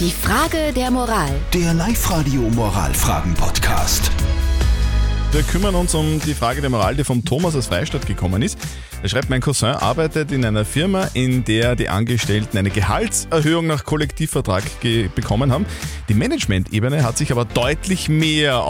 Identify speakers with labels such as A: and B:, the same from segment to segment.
A: Die Frage der Moral.
B: Der Live-Radio Moralfragen-Podcast.
C: Wir kümmern uns um die Frage der Moral, die vom Thomas aus Freistadt gekommen ist. Er schreibt, mein Cousin arbeitet in einer Firma, in der die Angestellten eine Gehaltserhöhung nach Kollektivvertrag bekommen haben. Die Management-Ebene hat sich aber deutlich mehr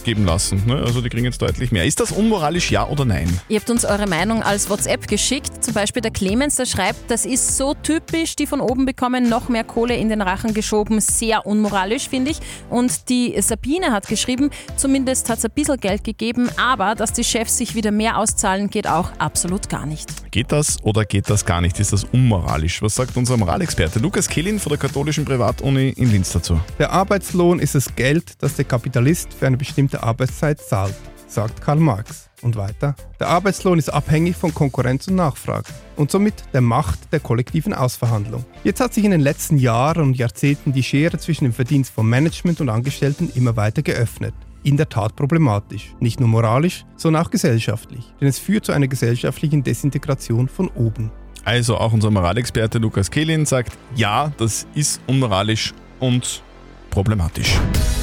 C: ausgeben lassen. Ne? Also die kriegen jetzt deutlich mehr. Ist das unmoralisch, ja oder nein?
D: Ihr habt uns eure Meinung als WhatsApp geschickt. Zum Beispiel der Clemens, der schreibt, das ist so typisch, die von oben bekommen noch mehr Kohle in den Rachen geschoben. Sehr unmoralisch, finde ich. Und die Sabine hat geschrieben, zumindest hat es ein bisschen Geld gegeben, aber dass die Chefs sich wieder mehr auszahlen, geht auch absolut gar nicht.
C: Geht das oder geht das gar nicht? Ist das unmoralisch? Was sagt unser Moralexperte Lukas Kehlin von der katholischen Privatuni in Linz dazu?
E: Der Arbeitslohn ist das Geld, das der Kapitalist für eine bestimmte Arbeitszeit zahlt, sagt Karl Marx. Und weiter, der Arbeitslohn ist abhängig von Konkurrenz und Nachfrage und somit der Macht der kollektiven Ausverhandlung. Jetzt hat sich in den letzten Jahren und Jahrzehnten die Schere zwischen dem Verdienst von Management und Angestellten immer weiter geöffnet. In der Tat problematisch. Nicht nur moralisch, sondern auch gesellschaftlich. Denn es führt zu einer gesellschaftlichen Desintegration von oben.
C: Also auch unser Moralexperte Lukas Kehlin sagt, ja, das ist unmoralisch und problematisch.